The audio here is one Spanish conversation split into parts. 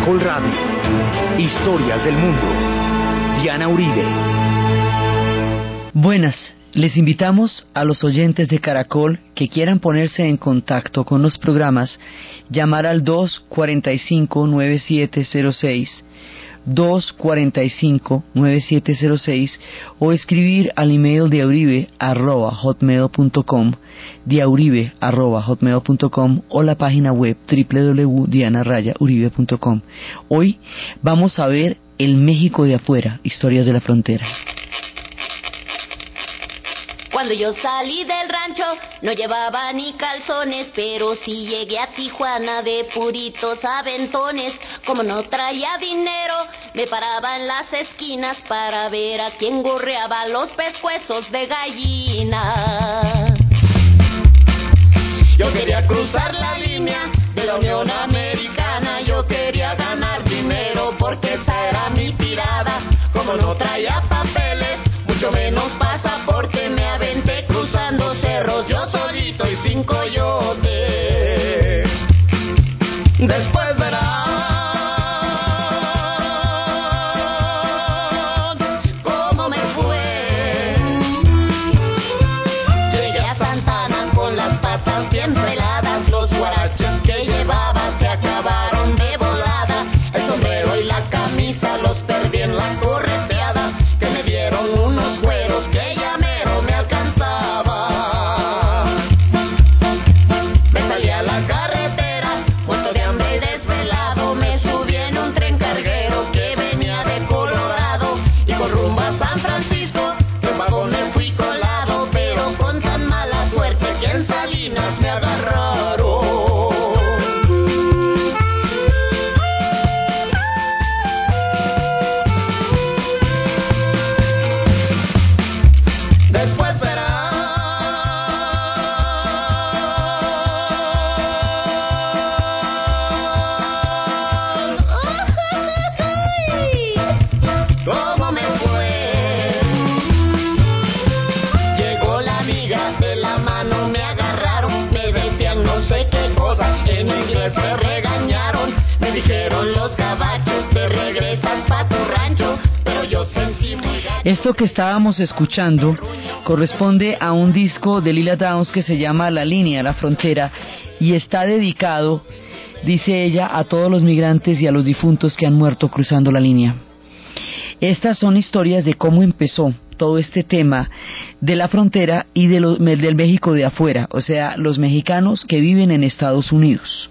Caracol Radio. Historias del mundo. Diana Uribe. Buenas. Les invitamos a los oyentes de Caracol que quieran ponerse en contacto con los programas, llamar al 245-9706, 245-9706 o escribir al email de auribe arroba hotmail.com, diauribe arroba hotmail.com o la página web www.dianarayauribe.com. Hoy vamos a ver el México de afuera, historias de la frontera. Cuando yo salí del rancho no llevaba ni calzones, pero si llegué a Tijuana de puritos aventones. Como no traía dinero, me paraba en las esquinas para ver a quién gorreaba los pescuezos de gallina. Yo quería cruzar la línea de la Unión Americana, yo quería ganar dinero porque esa era mi tirada. Como no traía solito y estábamos escuchando corresponde a un disco de Lila Downs que se llama La línea, la frontera, y está dedicado, dice ella, a todos los migrantes y a los difuntos que han muerto cruzando la línea. Estas son historias de cómo empezó todo este tema de la frontera y de del México de afuera, o sea, los mexicanos que viven en Estados Unidos.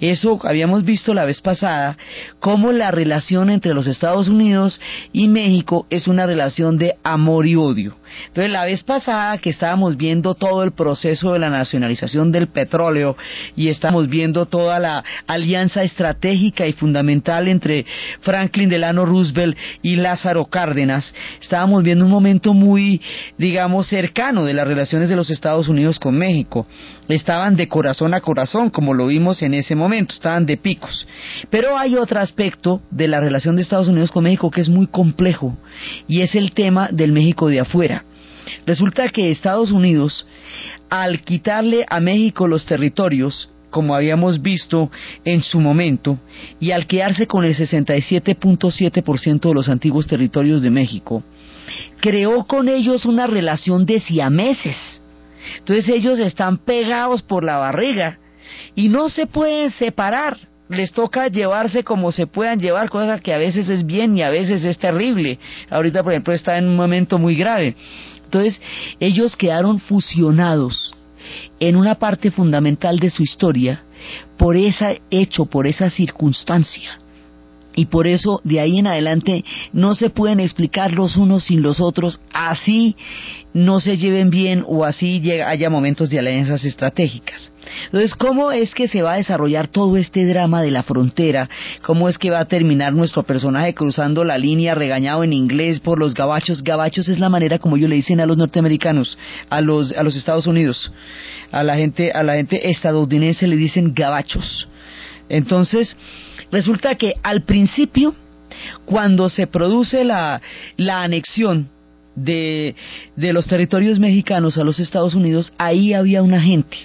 Eso habíamos visto la vez pasada, cómo la relación entre los Estados Unidos y México es una relación de amor y odio. Entonces la vez pasada que estábamos viendo todo el proceso de la nacionalización del petróleo y estamos viendo toda la alianza estratégica y fundamental entre Franklin Delano Roosevelt y Lázaro Cárdenas, estábamos viendo un momento muy, digamos, cercano de las relaciones de los Estados Unidos con México. Estaban de corazón a corazón, como lo vimos en ese momento, estaban de picos. Pero hay otro aspecto de la relación de Estados Unidos con México que es muy complejo y es el tema del México de afuera. Resulta que Estados Unidos, al quitarle a México los territorios, como habíamos visto en su momento, y al quedarse con el 67.7% de los antiguos territorios de México, creó con ellos una relación de siameses. Entonces ellos están pegados por la barriga y no se pueden separar. Les toca llevarse como se puedan llevar, cosa que a veces es bien y a veces es terrible. Ahorita, por ejemplo, está en un momento muy grave. Entonces, ellos quedaron fusionados en una parte fundamental de su historia por ese hecho, por esa circunstancia. Y por eso de ahí en adelante no se pueden explicar los unos sin los otros, así no se lleven bien o así haya momentos de alianzas estratégicas. Entonces, ¿cómo es que se va a desarrollar todo este drama de la frontera? ¿Cómo es que va a terminar nuestro personaje cruzando la línea regañado en inglés por los gabachos? Gabachos es la manera como ellos le dicen a los norteamericanos, a los, a los Estados Unidos. A la gente, a la gente estadounidense le dicen gabachos. Entonces, resulta que al principio, cuando se produce la, anexión de, de los territorios mexicanos a los Estados Unidos, ahí había una gente,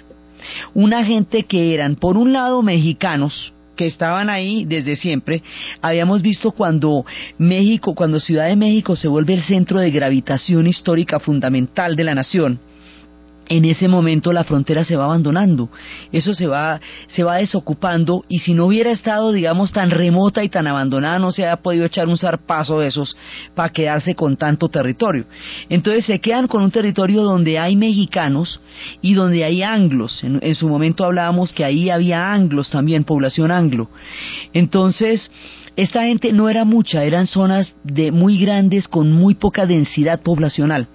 una gente que eran, por un lado, mexicanos, que estaban ahí desde siempre, habíamos visto cuando México, cuando Ciudad de México se vuelve el centro de gravitación histórica fundamental de la nación, en ese momento la frontera se va abandonando, eso se va, se va desocupando y si no hubiera estado, digamos, tan remota y tan abandonada, no se ha podido echar un zarpazo de esos para quedarse con tanto territorio. Entonces se quedan con un territorio donde hay mexicanos y donde hay anglos. En, en su momento hablábamos que ahí había anglos también, población anglo. Entonces, esta gente no era mucha, eran zonas de muy grandes con muy poca densidad poblacional,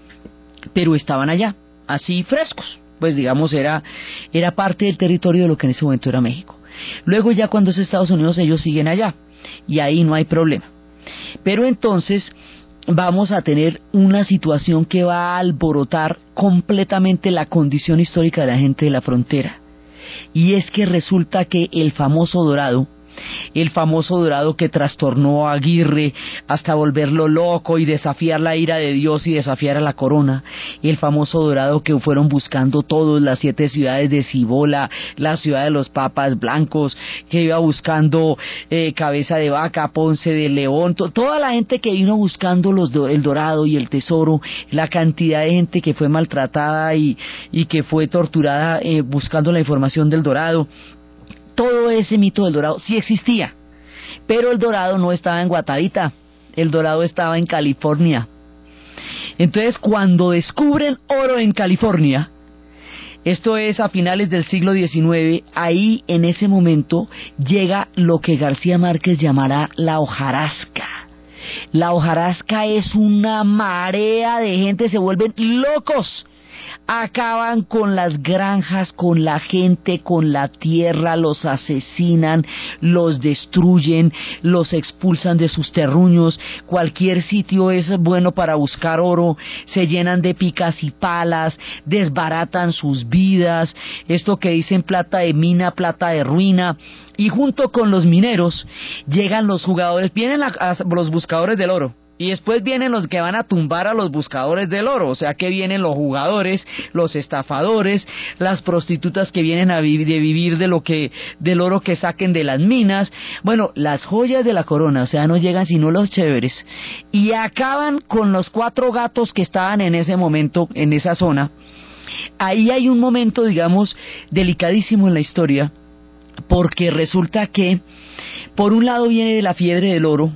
pero estaban allá así frescos. Pues digamos, era, era parte del territorio de lo que en ese momento era México. Luego ya cuando es Estados Unidos ellos siguen allá y ahí no hay problema. Pero entonces vamos a tener una situación que va a alborotar completamente la condición histórica de la gente de la frontera. Y es que resulta que el famoso Dorado, el famoso dorado que trastornó a Aguirre hasta volverlo loco y desafiar la ira de Dios y desafiar a la corona, el famoso dorado que fueron buscando todos las siete ciudades de Cibola, la ciudad de los papas blancos, que iba buscando eh, cabeza de vaca, Ponce de León, toda la gente que vino buscando los el dorado y el tesoro, la cantidad de gente que fue maltratada y, y que fue torturada eh, buscando la información del dorado todo ese mito del dorado sí existía, pero el dorado no estaba en Guatavita, el dorado estaba en California. Entonces, cuando descubren oro en California, esto es a finales del siglo XIX, ahí en ese momento llega lo que García Márquez llamará la hojarasca. La hojarasca es una marea de gente, se vuelven locos acaban con las granjas, con la gente, con la tierra, los asesinan, los destruyen, los expulsan de sus terruños, cualquier sitio es bueno para buscar oro, se llenan de picas y palas, desbaratan sus vidas, esto que dicen plata de mina, plata de ruina, y junto con los mineros llegan los jugadores, vienen los buscadores del oro, y después vienen los que van a tumbar a los buscadores del oro, o sea que vienen los jugadores, los estafadores, las prostitutas que vienen a vivir, de vivir de lo que, del oro que saquen de las minas. Bueno, las joyas de la corona, o sea, no llegan sino los chéveres. Y acaban con los cuatro gatos que estaban en ese momento, en esa zona. Ahí hay un momento, digamos, delicadísimo en la historia, porque resulta que, por un lado viene la fiebre del oro,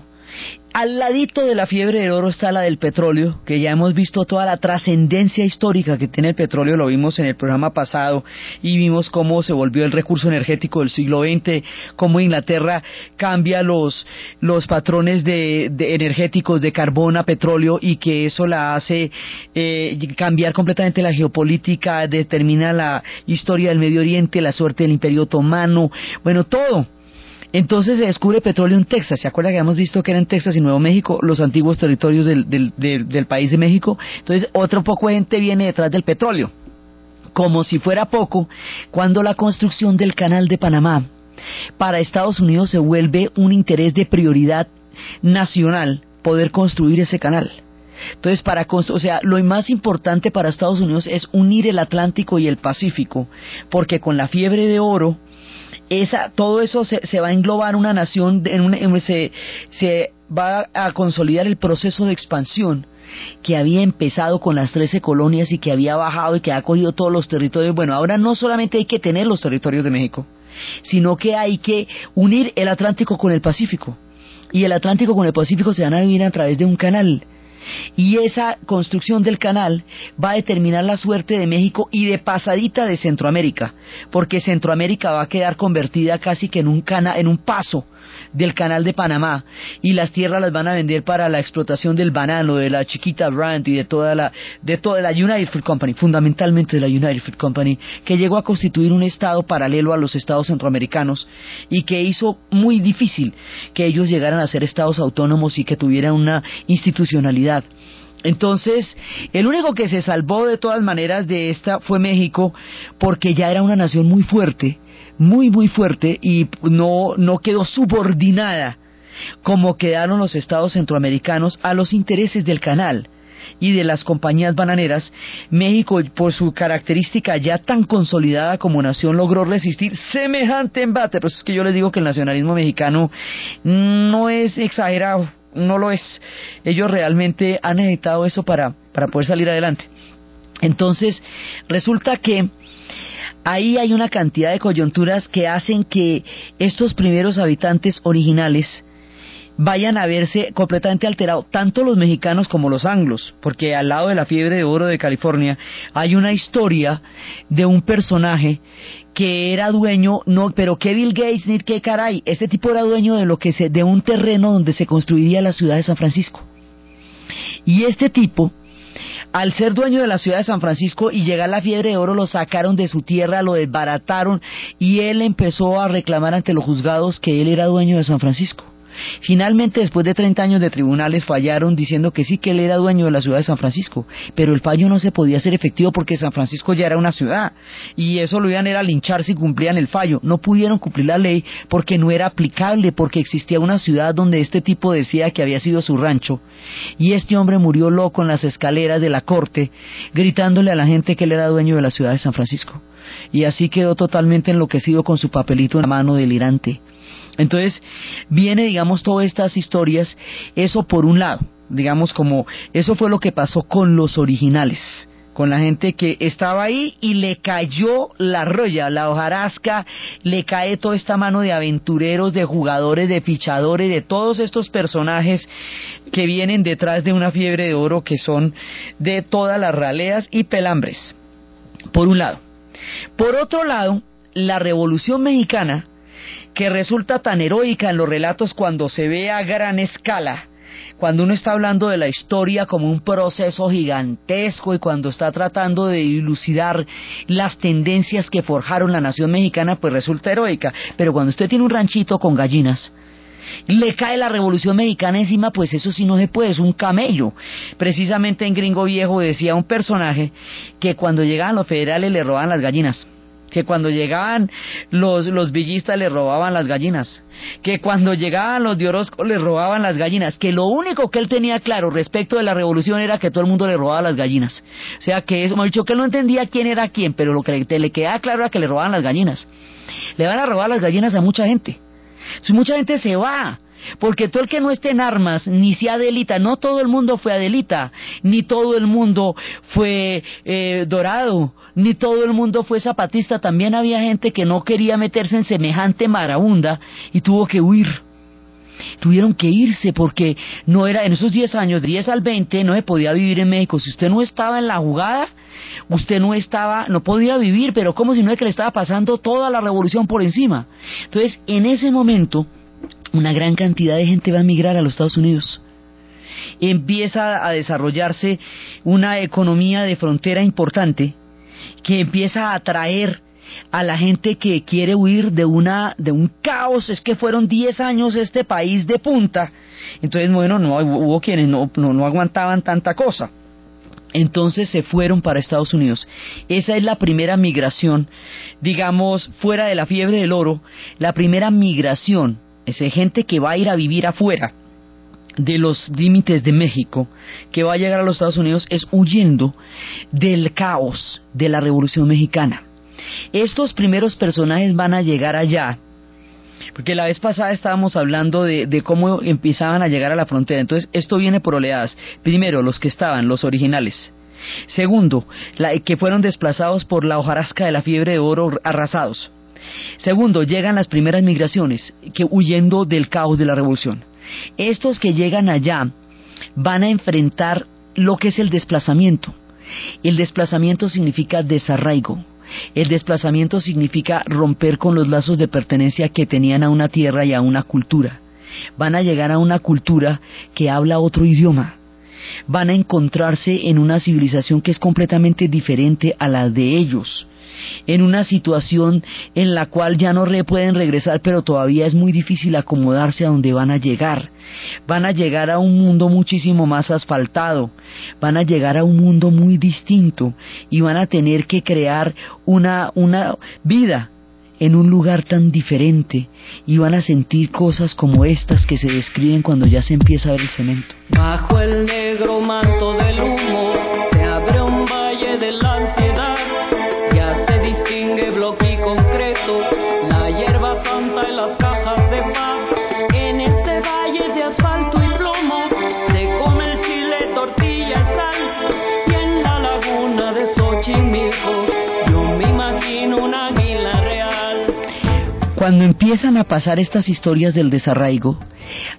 al ladito de la fiebre del oro está la del petróleo, que ya hemos visto toda la trascendencia histórica que tiene el petróleo, lo vimos en el programa pasado y vimos cómo se volvió el recurso energético del siglo XX, cómo Inglaterra cambia los, los patrones de, energéticos de carbón a petróleo y que eso la hace eh, cambiar completamente la geopolítica, determina la historia del Medio Oriente, la suerte del Imperio Otomano, bueno, todo entonces se descubre petróleo en Texas. ¿Se acuerda que habíamos visto que era en Texas y Nuevo México, los antiguos territorios del, del, país de México? Entonces, otro poco de gente viene detrás del petróleo. Como si fuera poco, cuando la construcción del canal de Panamá para Estados Unidos se vuelve un interés de prioridad nacional poder construir ese canal. Entonces, para o sea, lo más importante para Estados Unidos es unir el Atlántico y el Pacífico, porque con la fiebre de oro esa, todo eso se, se va a englobar una nación, en se, se va a consolidar el proceso de expansión que había empezado con las 13 colonias y que había bajado y que ha cogido todos los territorios. Bueno, ahora no solamente hay que tener los territorios de México, sino que hay que unir el Atlántico con el Pacífico. Y el Atlántico con el Pacífico se van a vivir a través de un canal. Y esa construcción del canal va a determinar la suerte de México y de pasadita de Centroamérica, porque Centroamérica va a quedar convertida casi que en un, cana, en un paso del canal de Panamá y las tierras las van a vender para la explotación del banano, de la chiquita brand y de toda la de toda la United Fruit Company, fundamentalmente de la United Fruit Company, que llegó a constituir un estado paralelo a los estados centroamericanos y que hizo muy difícil que ellos llegaran a ser estados autónomos y que tuvieran una institucionalidad. Entonces, el único que se salvó de todas maneras de esta fue México, porque ya era una nación muy fuerte muy muy fuerte y no, no quedó subordinada como quedaron los estados centroamericanos a los intereses del canal. y de las compañías bananeras, México, por su característica ya tan consolidada como nación, logró resistir semejante embate. Pues es que yo les digo que el nacionalismo mexicano no es exagerado, no lo es. Ellos realmente han necesitado eso para, para poder salir adelante. Entonces, resulta que ahí hay una cantidad de coyunturas que hacen que estos primeros habitantes originales vayan a verse completamente alterados, tanto los mexicanos como los anglos, porque al lado de la fiebre de oro de California hay una historia de un personaje que era dueño, no, pero que Bill Gates ni qué caray, este tipo era dueño de lo que se, de un terreno donde se construiría la ciudad de San Francisco. Y este tipo al ser dueño de la ciudad de San Francisco y llegar la fiebre de oro, lo sacaron de su tierra, lo desbarataron y él empezó a reclamar ante los juzgados que él era dueño de San Francisco. Finalmente, después de 30 años de tribunales, fallaron diciendo que sí que él era dueño de la ciudad de San Francisco, pero el fallo no se podía hacer efectivo porque San Francisco ya era una ciudad y eso lo iban a linchar si cumplían el fallo. No pudieron cumplir la ley porque no era aplicable, porque existía una ciudad donde este tipo decía que había sido su rancho y este hombre murió loco en las escaleras de la corte gritándole a la gente que él era dueño de la ciudad de San Francisco. Y así quedó totalmente enloquecido con su papelito en la mano delirante. Entonces, viene, digamos, todas estas historias, eso por un lado, digamos, como eso fue lo que pasó con los originales con la gente que estaba ahí y le cayó la roya, la hojarasca, le cae toda esta mano de aventureros, de jugadores, de fichadores, de todos estos personajes que vienen detrás de una fiebre de oro que son de todas las raleas y pelambres, por un lado. Por otro lado, la Revolución Mexicana que resulta tan heroica en los relatos cuando se ve a gran escala, cuando uno está hablando de la historia como un proceso gigantesco y cuando está tratando de dilucidar las tendencias que forjaron la nación mexicana, pues resulta heroica. Pero cuando usted tiene un ranchito con gallinas, le cae la revolución mexicana encima, pues eso sí no se puede, es un camello. Precisamente en Gringo Viejo decía un personaje que cuando llegaban los federales le roban las gallinas que cuando llegaban los, villistas le robaban las gallinas, que cuando llegaban los de Orozco le robaban las gallinas, que lo único que él tenía claro respecto de la revolución era que todo el mundo le robaba las gallinas. O sea que eso, me dicho que él no entendía quién era quién, pero lo que le, le quedaba claro era que le robaban las gallinas. Le van a robar las gallinas a mucha gente. Mucha gente se va, porque todo el que no esté en armas, ni sea Adelita, no todo el mundo fue Adelita, ni todo el mundo fue eh, Dorado, ni todo el mundo fue Zapatista. También había gente que no quería meterse en semejante marabunda y tuvo que huir. Tuvieron que irse porque no era, en esos 10 años, de 10 al 20, no se podía vivir en México. Si usted no estaba en la jugada, usted no estaba, no podía vivir, pero como si no es que le estaba pasando toda la revolución por encima. Entonces, en ese momento, una gran cantidad de gente va a emigrar a los Estados Unidos. Empieza a desarrollarse una economía de frontera importante que empieza a atraer a la gente que quiere huir de una de un caos es que fueron 10 años este país de punta entonces bueno no hubo quienes no, no, no aguantaban tanta cosa entonces se fueron para Estados Unidos. Esa es la primera migración, digamos, fuera de la fiebre del oro, la primera migración es gente que va a ir a vivir afuera de los límites de México, que va a llegar a los Estados Unidos, es huyendo del caos de la Revolución Mexicana. Estos primeros personajes van a llegar allá, porque la vez pasada estábamos hablando de, cómo empezaban a llegar a la frontera, entonces esto viene por oleadas. Primero, los que estaban, los originales. Segundo, que fueron desplazados por la hojarasca de la fiebre de oro arrasados. Segundo, llegan las primeras migraciones, que huyendo del caos de la revolución. Estos que llegan allá van a enfrentar lo que es el desplazamiento. El desplazamiento significa desarraigo. El desplazamiento significa romper con los lazos de pertenencia que tenían a una tierra y a una cultura. Van a llegar a una cultura que habla otro idioma. Van a encontrarse en una civilización que es completamente diferente a la de ellos en una situación en la cual ya no pueden regresar, pero todavía es muy difícil acomodarse a donde van a llegar. Van a llegar a un mundo muchísimo más asfaltado, van a llegar a un mundo muy distinto y van a tener que crear una, una vida en un lugar tan diferente y van a sentir cosas como estas que se describen cuando ya se empieza a ver el cemento. Bajo el negro manto del humo Cuando empiezan a pasar estas historias del desarraigo,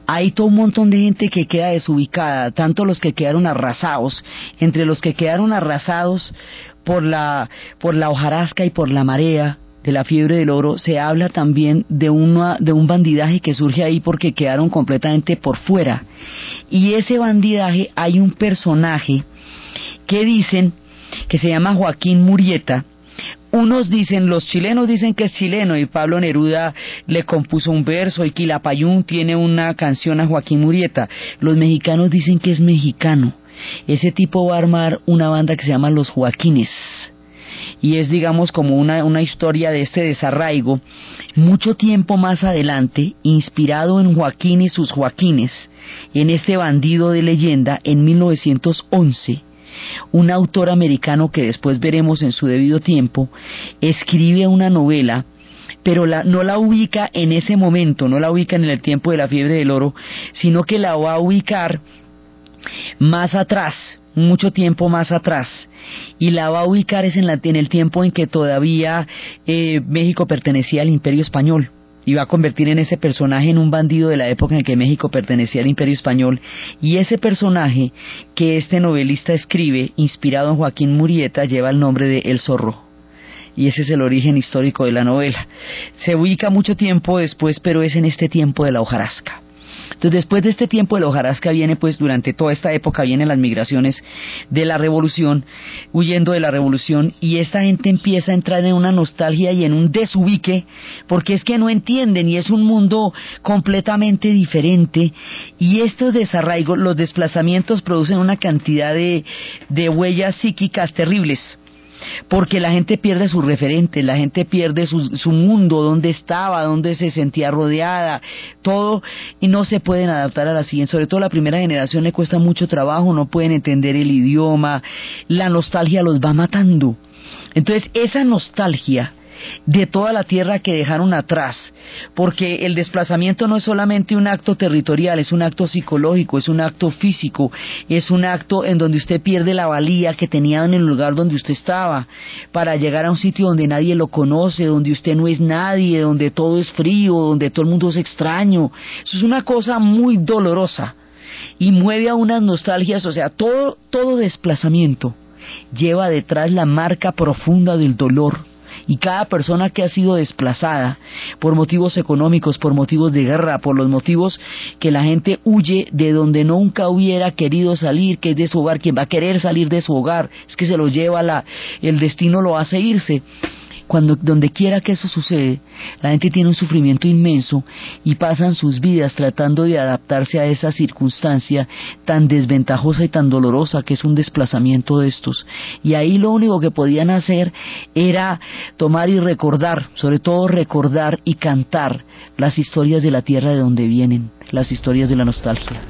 hay todo un montón de gente que queda desubicada, tanto los que quedaron arrasados, entre los que quedaron arrasados por la, por la hojarasca y por la marea de la fiebre del oro, se habla también de, una, de un bandidaje que surge ahí porque quedaron completamente por fuera. Y ese bandidaje hay un personaje que dicen que se llama Joaquín Murieta, unos dicen, los chilenos dicen que es chileno y Pablo Neruda le compuso un verso y Quilapayún tiene una canción a Joaquín Murieta. Los mexicanos dicen que es mexicano. Ese tipo va a armar una banda que se llama Los Joaquines. Y es, digamos, como una, una historia de este desarraigo. Mucho tiempo más adelante, inspirado en Joaquín y sus Joaquines, en este bandido de leyenda, en 1911, un autor americano que después veremos en su debido tiempo, escribe una novela pero la, no la ubica en ese momento, no la ubica en el tiempo de la fiebre del oro, sino que la va a ubicar más atrás, mucho tiempo más atrás, y la va a ubicar es en, la, en el tiempo en que todavía eh, México pertenecía al Imperio Español y va a convertir en ese personaje en un bandido de la época en que México pertenecía al Imperio Español y ese personaje que este novelista escribe, inspirado en Joaquín Murieta, lleva el nombre de El Zorro y ese es el origen histórico de la novela. Se ubica mucho tiempo después, pero es en este tiempo de la hojarasca. Entonces, después de este tiempo de la hojarasca viene, pues, durante toda esta época vienen las migraciones de la revolución, huyendo de la revolución, y esta gente empieza a entrar en una nostalgia y en un desubique, porque es que no entienden y es un mundo completamente diferente, y estos desarraigos, los desplazamientos producen una cantidad de, de huellas psíquicas terribles porque la gente pierde su referente, la gente pierde su, su mundo, dónde estaba, dónde se sentía rodeada, todo, y no se pueden adaptar a la siguiente. Sobre todo la primera generación le cuesta mucho trabajo, no pueden entender el idioma, la nostalgia los va matando. Entonces, esa nostalgia de toda la tierra que dejaron atrás, porque el desplazamiento no es solamente un acto territorial, es un acto psicológico, es un acto físico, es un acto en donde usted pierde la valía que tenía en el lugar donde usted estaba, para llegar a un sitio donde nadie lo conoce, donde usted no es nadie, donde todo es frío, donde todo el mundo es extraño. Eso es una cosa muy dolorosa y mueve a unas nostalgias, o sea, todo, todo desplazamiento lleva detrás la marca profunda del dolor y cada persona que ha sido desplazada por motivos económicos, por motivos de guerra, por los motivos que la gente huye de donde nunca hubiera querido salir, que es de su hogar, quien va a querer salir de su hogar, es que se lo lleva la, el destino lo hace irse cuando donde quiera que eso sucede, la gente tiene un sufrimiento inmenso y pasan sus vidas tratando de adaptarse a esa circunstancia tan desventajosa y tan dolorosa que es un desplazamiento de estos. Y ahí lo único que podían hacer era tomar y recordar, sobre todo recordar y cantar las historias de la tierra de donde vienen, las historias de la nostalgia.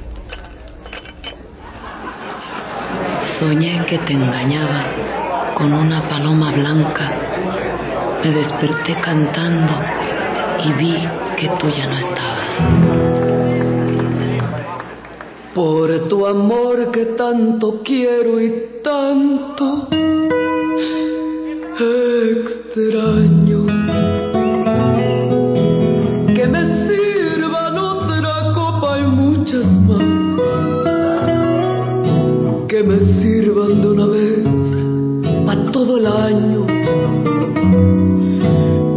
Soñé que te engañaba con una paloma blanca me desperté cantando y vi que tú ya no estabas. Por tu amor que tanto quiero y tanto extraño. Que me sirvan otra copa y muchas más. Que me sirvan de una vez para todo el año.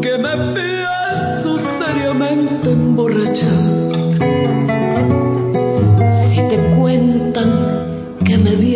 Que me pienso seriamente emborrachar. Si te cuentan que me vieron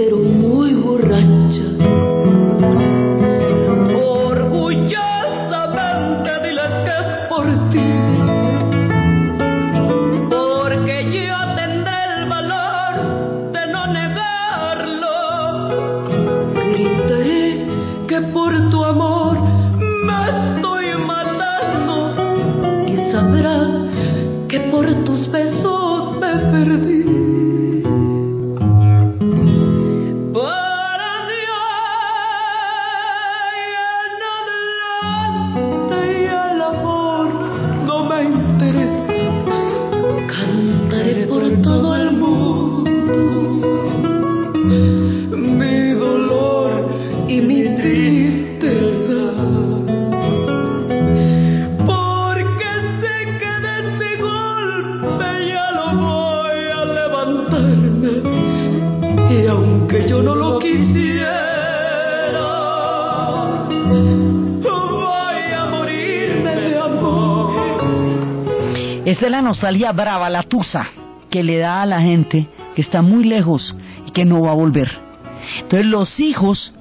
La nostalgia brava, la tusa, que le da a la gente que está muy lejos y que no va a volver. Entonces los hijos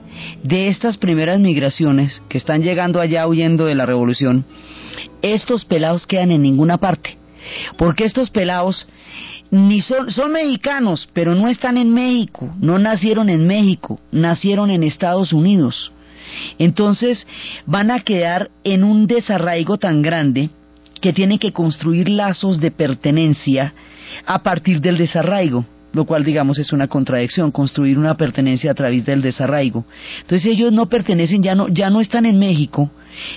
de estas primeras migraciones que están llegando allá huyendo de la revolución, estos pelados quedan en ninguna parte. Porque estos pelados ni son, son mexicanos, pero no están en México, no nacieron en México, nacieron en Estados Unidos. Entonces van a quedar en un desarraigo tan grande que tienen que construir lazos de pertenencia a partir del desarraigo, lo cual digamos es una contradicción, construir una pertenencia a través del desarraigo. Entonces ellos no pertenecen, ya no, ya no están en México,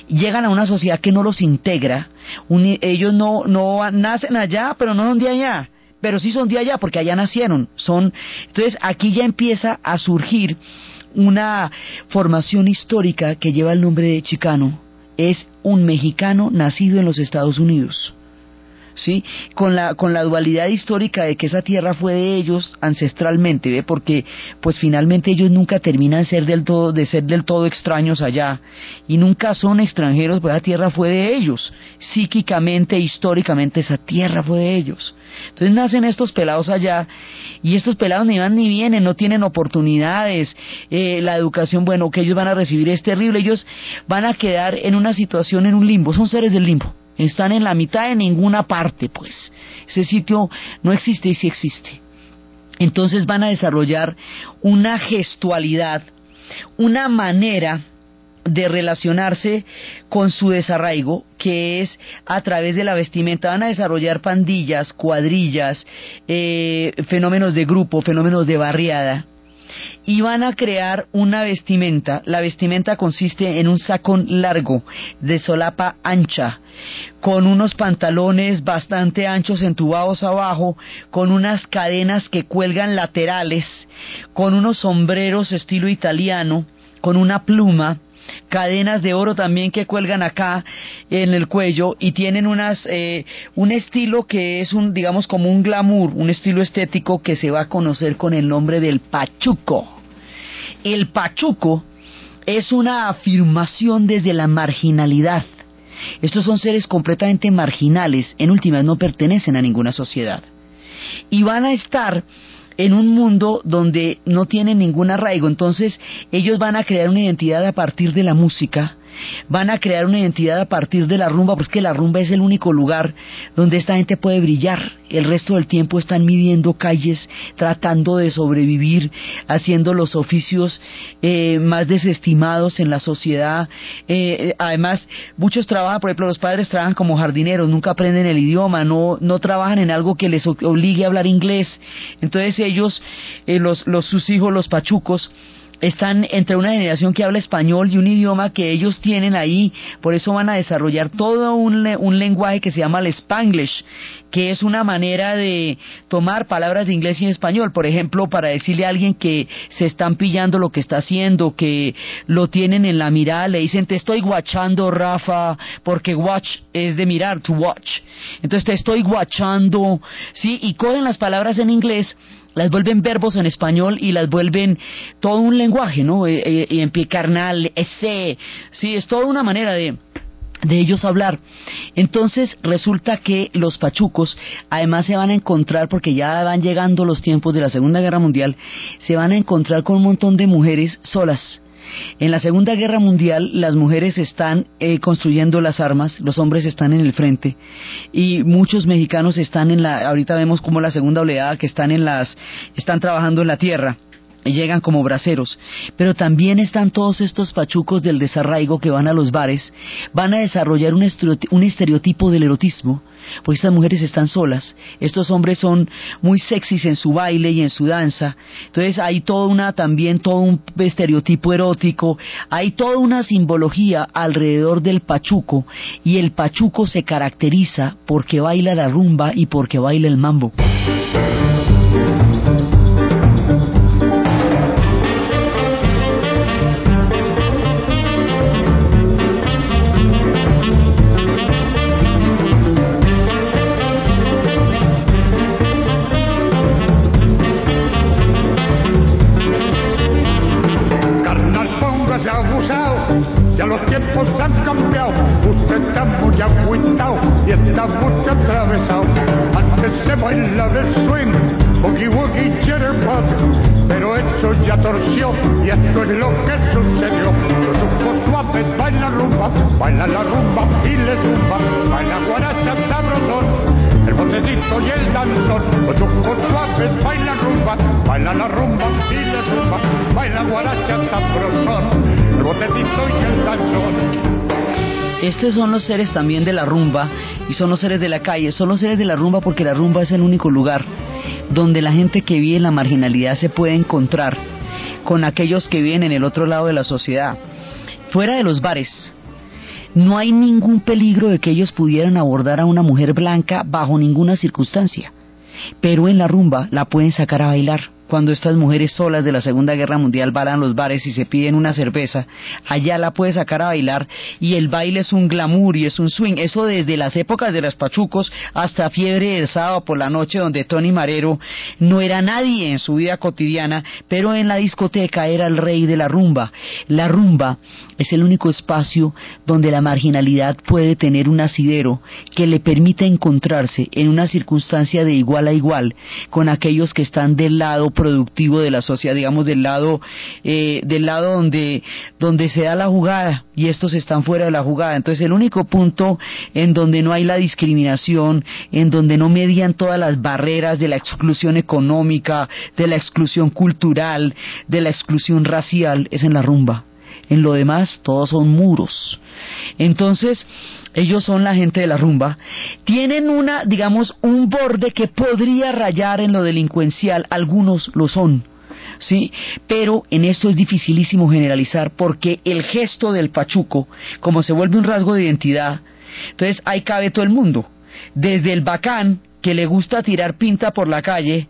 llegan a una sociedad que no los integra, uni- ellos no, no nacen allá, pero no son de allá, pero sí son de allá porque allá nacieron, son, entonces aquí ya empieza a surgir una formación histórica que lleva el nombre de chicano, es un mexicano nacido en los Estados Unidos. ¿Sí? Con la, con la dualidad histórica de que esa tierra fue de ellos ancestralmente, ¿ve? Porque, pues finalmente ellos nunca terminan ser del todo, de ser del todo extraños allá, y nunca son extranjeros, pues esa tierra fue de ellos, psíquicamente, históricamente, esa tierra fue de ellos. Entonces nacen estos pelados allá, y estos pelados ni van ni vienen, no tienen oportunidades, eh, la educación, bueno, que ellos van a recibir es terrible, ellos van a quedar en una situación, en un limbo, son seres del limbo están en la mitad de ninguna parte, pues. Ese sitio no existe y sí existe. Entonces van a desarrollar una gestualidad, una manera de relacionarse con su desarraigo, que es a través de la vestimenta. Van a desarrollar pandillas, cuadrillas, eh, fenómenos de grupo, fenómenos de barriada y van a crear una vestimenta. La vestimenta consiste en un sacón largo de solapa ancha, con unos pantalones bastante anchos entubados abajo, con unas cadenas que cuelgan laterales, con unos sombreros estilo italiano, con una pluma, cadenas de oro también que cuelgan acá en el cuello y tienen unas eh, un estilo que es un digamos como un glamour, un estilo estético que se va a conocer con el nombre del pachuco. El pachuco es una afirmación desde la marginalidad. Estos son seres completamente marginales, en últimas no pertenecen a ninguna sociedad. Y van a estar en un mundo donde no tienen ningún arraigo, entonces ellos van a crear una identidad a partir de la música, van a crear una identidad a partir de la rumba, porque la rumba es el único lugar donde esta gente puede brillar. El resto del tiempo están midiendo calles, tratando de sobrevivir, haciendo los oficios eh, más desestimados en la sociedad. Eh, además, muchos trabajan, por ejemplo, los padres trabajan como jardineros, nunca aprenden el idioma, no, no trabajan en algo que les obligue a hablar inglés. Entonces ellos, eh, los, los, sus hijos, los pachucos, están entre una generación que habla español y un idioma que ellos tienen ahí, por eso van a desarrollar todo un, un, lenguaje que se llama el Spanglish, que es una manera de tomar palabras de inglés y español, por ejemplo, para decirle a alguien que se están pillando lo que está haciendo, que lo tienen en la mirada, le dicen te estoy guachando Rafa, porque watch es de mirar, to watch, entonces te estoy guachando, sí, y cogen las palabras en inglés las vuelven verbos en español y las vuelven todo un lenguaje, ¿no? Y, y en pie carnal, ese, sí, es toda una manera de, de ellos hablar. Entonces resulta que los pachucos además se van a encontrar, porque ya van llegando los tiempos de la Segunda Guerra Mundial, se van a encontrar con un montón de mujeres solas. En la Segunda Guerra Mundial las mujeres están eh, construyendo las armas, los hombres están en el frente y muchos mexicanos están en la, ahorita vemos como la segunda oleada que están en las, están trabajando en la tierra llegan como braceros, pero también están todos estos pachucos del desarraigo que van a los bares, van a desarrollar un, un estereotipo del erotismo, pues estas mujeres están solas, estos hombres son muy sexys en su baile y en su danza, entonces hay toda una también todo un estereotipo erótico, hay toda una simbología alrededor del pachuco y el pachuco se caracteriza porque baila la rumba y porque baila el mambo. Estos son los seres también de la rumba y son los seres de la calle. Son los seres de la rumba porque la rumba es el único lugar donde la gente que vive en la marginalidad se puede encontrar con aquellos que viven en el otro lado de la sociedad. Fuera de los bares, no hay ningún peligro de que ellos pudieran abordar a una mujer blanca bajo ninguna circunstancia. Pero en la rumba la pueden sacar a bailar cuando estas mujeres solas de la Segunda Guerra Mundial van a los bares y se piden una cerveza, allá la puede sacar a bailar y el baile es un glamour y es un swing. Eso desde las épocas de los pachucos hasta fiebre del sábado por la noche donde Tony Marero no era nadie en su vida cotidiana, pero en la discoteca era el rey de la rumba. La rumba es el único espacio donde la marginalidad puede tener un asidero que le permita encontrarse en una circunstancia de igual a igual con aquellos que están del lado productivo de la sociedad, digamos del lado eh, del lado donde donde se da la jugada y estos están fuera de la jugada. Entonces el único punto en donde no hay la discriminación, en donde no median todas las barreras de la exclusión económica, de la exclusión cultural, de la exclusión racial es en la rumba. En lo demás, todos son muros. Entonces, ellos son la gente de la rumba, tienen una, digamos, un borde que podría rayar en lo delincuencial, algunos lo son. ¿sí? Pero en esto es dificilísimo generalizar porque el gesto del pachuco, como se vuelve un rasgo de identidad, entonces ahí cabe todo el mundo, desde el bacán que le gusta tirar pinta por la calle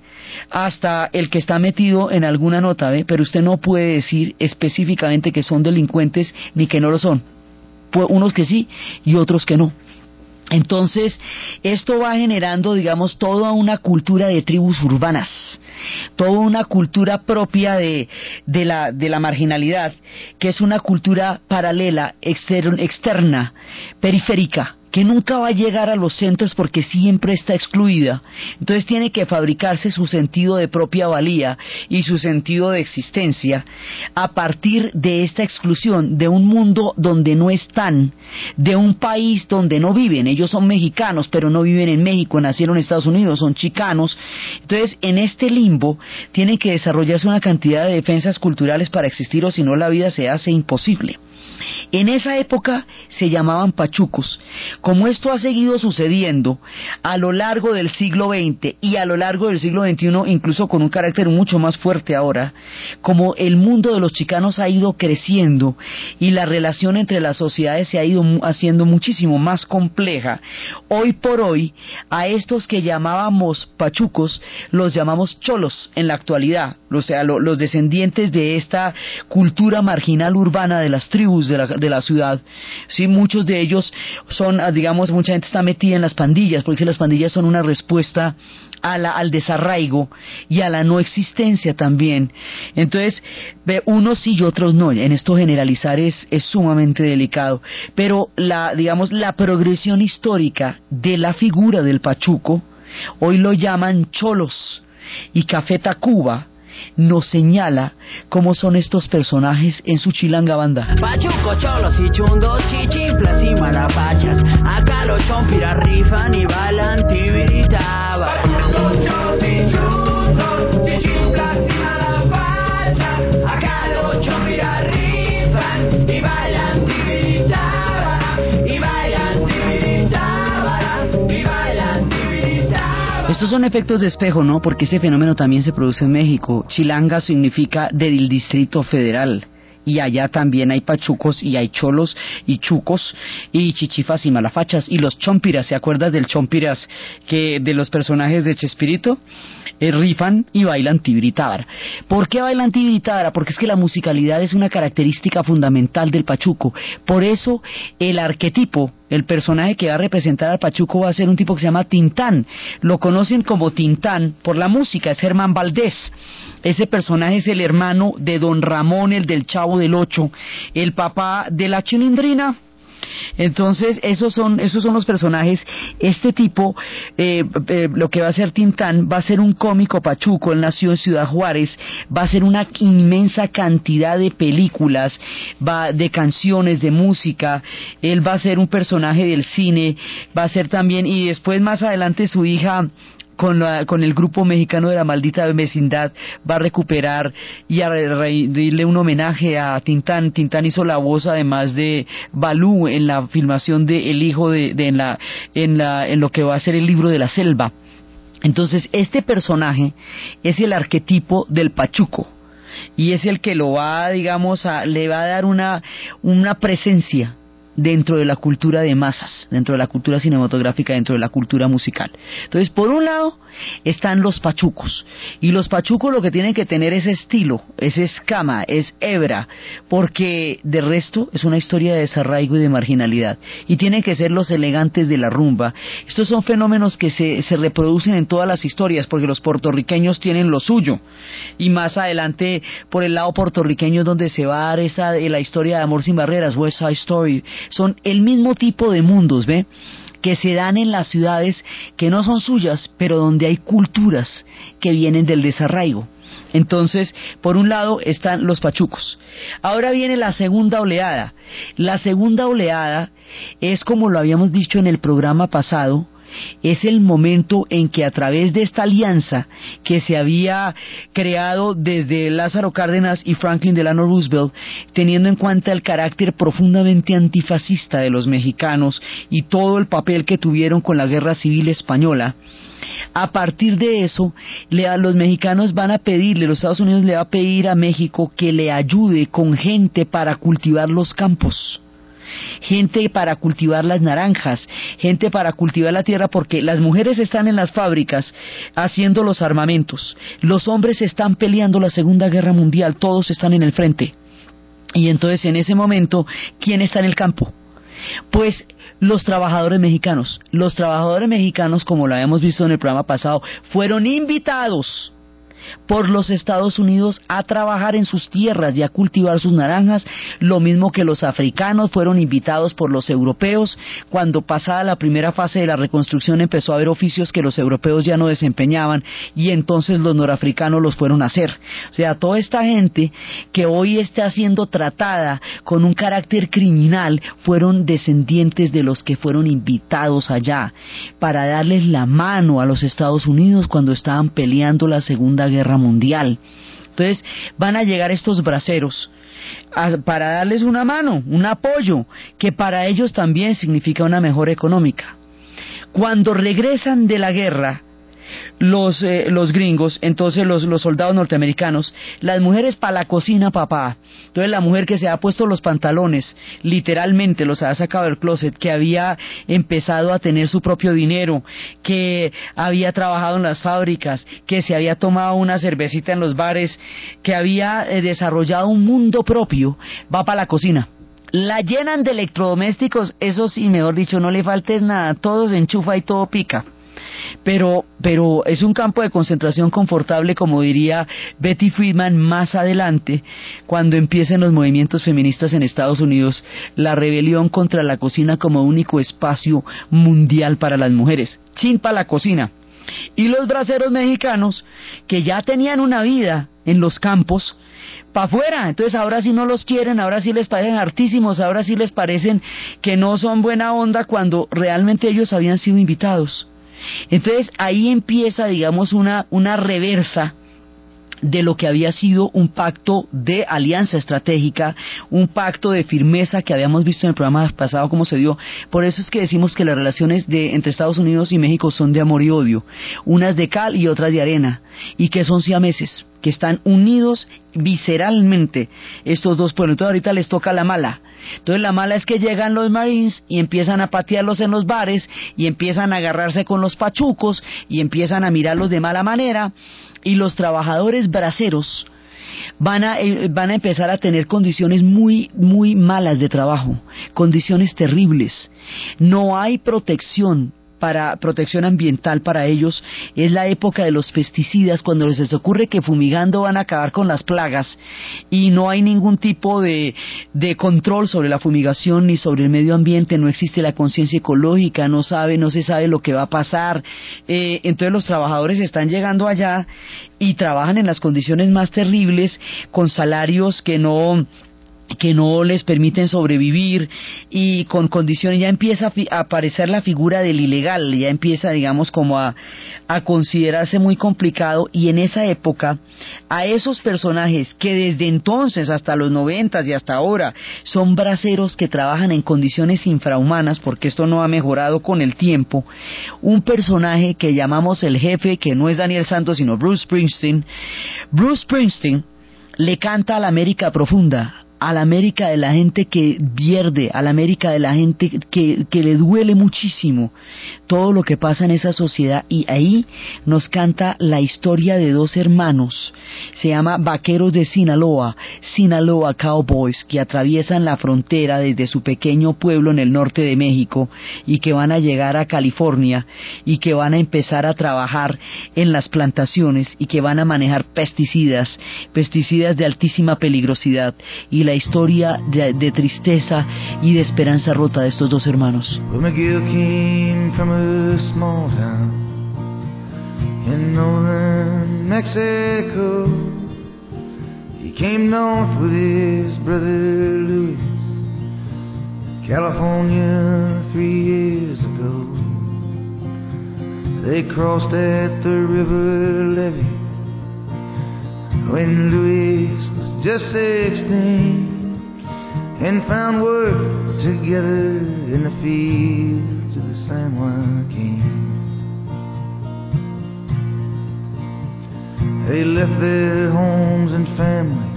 hasta el que está metido en alguna nota, ¿ve? pero usted no puede decir específicamente que son delincuentes ni que no lo son unos que sí y otros que no. Entonces, esto va generando, digamos, toda una cultura de tribus urbanas, toda una cultura propia de, de, la, de la marginalidad, que es una cultura paralela, externa, periférica, que nunca va a llegar a los centros porque siempre está excluida. Entonces tiene que fabricarse su sentido de propia valía y su sentido de existencia a partir de esta exclusión, de un mundo donde no están, de un país donde no viven. Ellos son mexicanos, pero no viven en México, nacieron en Estados Unidos, son chicanos. Entonces, en este limbo tiene que desarrollarse una cantidad de defensas culturales para existir o si no la vida se hace imposible. En esa época se llamaban pachucos. Como esto ha seguido sucediendo a lo largo del siglo XX y a lo largo del siglo XXI, incluso con un carácter mucho más fuerte ahora, como el mundo de los chicanos ha ido creciendo y la relación entre las sociedades se ha ido haciendo muchísimo más compleja, hoy por hoy a estos que llamábamos pachucos los llamamos cholos en la actualidad, o sea, los descendientes de esta cultura marginal urbana de las tribus de la, de la ciudad. Sí, muchos de ellos son, ah, digamos, mucha gente está metida en las pandillas, porque las pandillas son una respuesta al desarraigo y a la no existencia también. Entonces, unos sí y otros no. En esto generalizar es, es sumamente delicado. Pero la, digamos, la progresión histórica de la figura del Pachuco, hoy lo llaman cholos y Café Tacuba, nos señala cómo son estos personajes en su chilanga banda. Pachuco, cholos y chundos, chichiflas y malapachas. Acá los chompiras rifan y balan tibiritabas. Pachuco, cholos y chundos, Esos son efectos de espejo, ¿no? Porque este fenómeno también se produce en México. Chilanga significa del Distrito Federal y allá también hay pachucos y hay cholos y chucos y chichifas y malafachas y los chompiras, ¿se acuerdas del chompiras que de los personajes de Chespirito? Eh, rifan y bailan tibiritábara. ¿Por qué bailan tibiritábara? Porque es que la musicalidad es una característica fundamental del pachuco. Por eso el arquetipo el personaje que va a representar al Pachuco va a ser un tipo que se llama Tintán. Lo conocen como Tintán por la música, es Germán Valdés. Ese personaje es el hermano de Don Ramón, el del Chavo del Ocho, el papá de la Chilindrina, entonces, esos son, esos son los personajes. Este tipo, eh, eh, lo que va a ser Tintán, va a ser un cómico pachuco. Él nació en Ciudad Juárez. Va a ser una inmensa cantidad de películas, va, de canciones, de música. Él va a ser un personaje del cine. Va a ser también, y después más adelante su hija con, con el grupo mexicano de la maldita vecindad va a recuperar y a rendirle un homenaje a Tintán. Tintán hizo la voz además de Balú en la filmación de El hijo de, en, la, en, la, en lo que va a ser el libro de la selva. Entonces, este personaje es el arquetipo del Pachuco y es el que lo va, digamos, a, le va a dar una, una presencia dentro de la cultura de masas, dentro de la cultura cinematográfica, dentro de la cultura musical. Entonces, por un lado, están los pachucos. Y los pachucos lo que tienen que tener es estilo, es escama, es hebra, porque de resto es una historia de desarraigo y de marginalidad. Y tienen que ser los elegantes de la rumba. Estos son fenómenos que se, se reproducen en todas las historias, porque los puertorriqueños tienen lo suyo. Y más adelante, por el lado puertorriqueño, donde se va a dar esa, la historia de Amor sin Barreras, West Side Story, son el mismo tipo de mundos, ¿ve? que se dan en las ciudades que no son suyas, pero donde hay culturas que vienen del desarraigo. Entonces, por un lado están los pachucos. Ahora viene la segunda oleada. La segunda oleada es como lo habíamos dicho en el programa pasado, es el momento en que a través de esta alianza que se había creado desde Lázaro Cárdenas y Franklin Delano Roosevelt, teniendo en cuenta el carácter profundamente antifascista de los mexicanos y todo el papel que tuvieron con la guerra civil española, a partir de eso, los mexicanos van a pedirle, los Estados Unidos le va a pedir a México que le ayude con gente para cultivar los campos gente para cultivar las naranjas, gente para cultivar la tierra, porque las mujeres están en las fábricas haciendo los armamentos, los hombres están peleando la Segunda Guerra Mundial, todos están en el frente. Y entonces en ese momento, ¿quién está en el campo? Pues los trabajadores mexicanos. Los trabajadores mexicanos, como lo habíamos visto en el programa pasado, fueron invitados por los Estados Unidos a trabajar en sus tierras y a cultivar sus naranjas, lo mismo que los africanos fueron invitados por los europeos. Cuando pasada la primera fase de la reconstrucción empezó a haber oficios que los europeos ya no desempeñaban y entonces los norafricanos los fueron a hacer. O sea, toda esta gente que hoy está siendo tratada con un carácter criminal fueron descendientes de los que fueron invitados allá para darles la mano a los Estados Unidos cuando estaban peleando la Segunda Guerra Guerra Mundial. Entonces van a llegar estos braceros para darles una mano, un apoyo, que para ellos también significa una mejora económica. Cuando regresan de la guerra, los, eh, los gringos, entonces los, los soldados norteamericanos, las mujeres para la cocina, papá. Entonces la mujer que se ha puesto los pantalones, literalmente los ha sacado del closet, que había empezado a tener su propio dinero, que había trabajado en las fábricas, que se había tomado una cervecita en los bares, que había eh, desarrollado un mundo propio, va para la cocina la llenan de electrodomésticos, eso sí, mejor dicho, no le faltes nada, todo se enchufa y todo pica pero, pero es un campo de concentración confortable, como diría Betty Friedman más adelante, cuando empiecen los movimientos feministas en Estados Unidos, la rebelión contra la cocina como único espacio mundial para las mujeres. Chimpa la cocina. Y los braceros mexicanos, que ya tenían una vida en los campos, para afuera. Entonces ahora sí no los quieren, ahora sí les parecen hartísimos, ahora sí les parecen que no son buena onda cuando realmente ellos habían sido invitados. Entonces ahí empieza, digamos, una, una reversa de lo que había sido un pacto de alianza estratégica, un pacto de firmeza que habíamos visto en el programa pasado cómo se dio. Por eso es que decimos que las relaciones de, entre Estados Unidos y México son de amor y odio, unas de cal y otras de arena, y que son siameses, que están unidos visceralmente estos dos pueblos. Entonces ahorita les toca la mala. Entonces la mala es que llegan los Marines y empiezan a patearlos en los bares y empiezan a agarrarse con los pachucos y empiezan a mirarlos de mala manera y los trabajadores braceros van a, eh, van a empezar a tener condiciones muy, muy malas de trabajo, condiciones terribles. No hay protección para protección ambiental para ellos es la época de los pesticidas cuando les ocurre que fumigando van a acabar con las plagas y no hay ningún tipo de, de control sobre la fumigación ni sobre el medio ambiente no existe la conciencia ecológica no sabe no se sabe lo que va a pasar. Eh, entonces los trabajadores están llegando allá y trabajan en las condiciones más terribles con salarios que no que no les permiten sobrevivir y con condiciones ya empieza a, aparecer la figura del ilegal, ya empieza digamos como a, a considerarse muy complicado y en esa época a esos personajes que desde entonces hasta los noventas y hasta ahora son braceros que trabajan en condiciones infrahumanas porque esto no ha mejorado con el tiempo, un personaje que llamamos el jefe que no es Daniel Santos sino Bruce Springsteen, Bruce Springsteen le canta a la América profunda, a la América de la gente que pierde, a la América de la gente que, que, le duele muchísimo todo lo que pasa en esa sociedad. Y ahí nos canta la historia de dos hermanos, se llama Vaqueros de Sinaloa, Sinaloa Cowboys, que atraviesan la frontera desde su pequeño pueblo en el norte de México y que van a llegar a California y que van a empezar a trabajar en las plantaciones y que van a manejar pesticidas, pesticidas de altísima peligrosidad. Y la historia de, tristeza y de esperanza rota de estos dos hermanos. McGill came from a small town in northern Mexico. He came north with his brother Louis, California, three years ago. They crossed at the river levee when Louis just sixteen and found work together in the fields of the San Joaquin. They left their homes and family.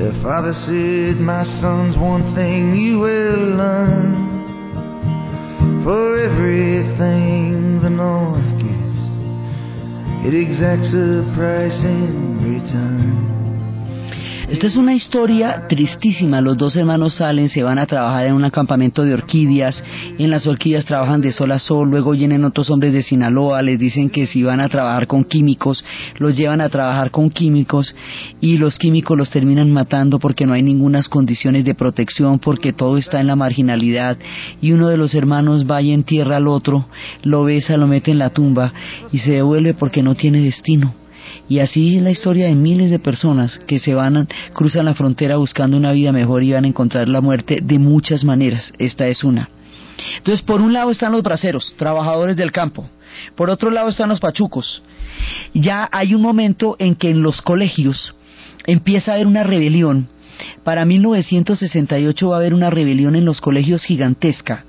Their father said, My son's one thing you will learn. For everything the North gives, it exacts a price in return. Esta es una historia tristísima. Los dos hermanos salen, se van a trabajar en un acampamento de orquídeas. En las orquídeas trabajan de sol a sol. Luego vienen otros hombres de Sinaloa. Les dicen que si van a trabajar con químicos, los llevan a trabajar con químicos. Y los químicos los terminan matando porque no hay ninguna condiciones de protección, porque todo está en la marginalidad. Y uno de los hermanos va y entierra al otro, lo besa, lo mete en la tumba y se devuelve porque no tiene destino. Y así es la historia de miles de personas que se van, cruzan la frontera buscando una vida mejor y van a encontrar la muerte de muchas maneras. Esta es una. Entonces, por un lado están los braceros, trabajadores del campo. Por otro lado están los pachucos. Ya hay un momento en que en los colegios empieza a haber una rebelión. Para 1968 va a haber una rebelión en los colegios gigantesca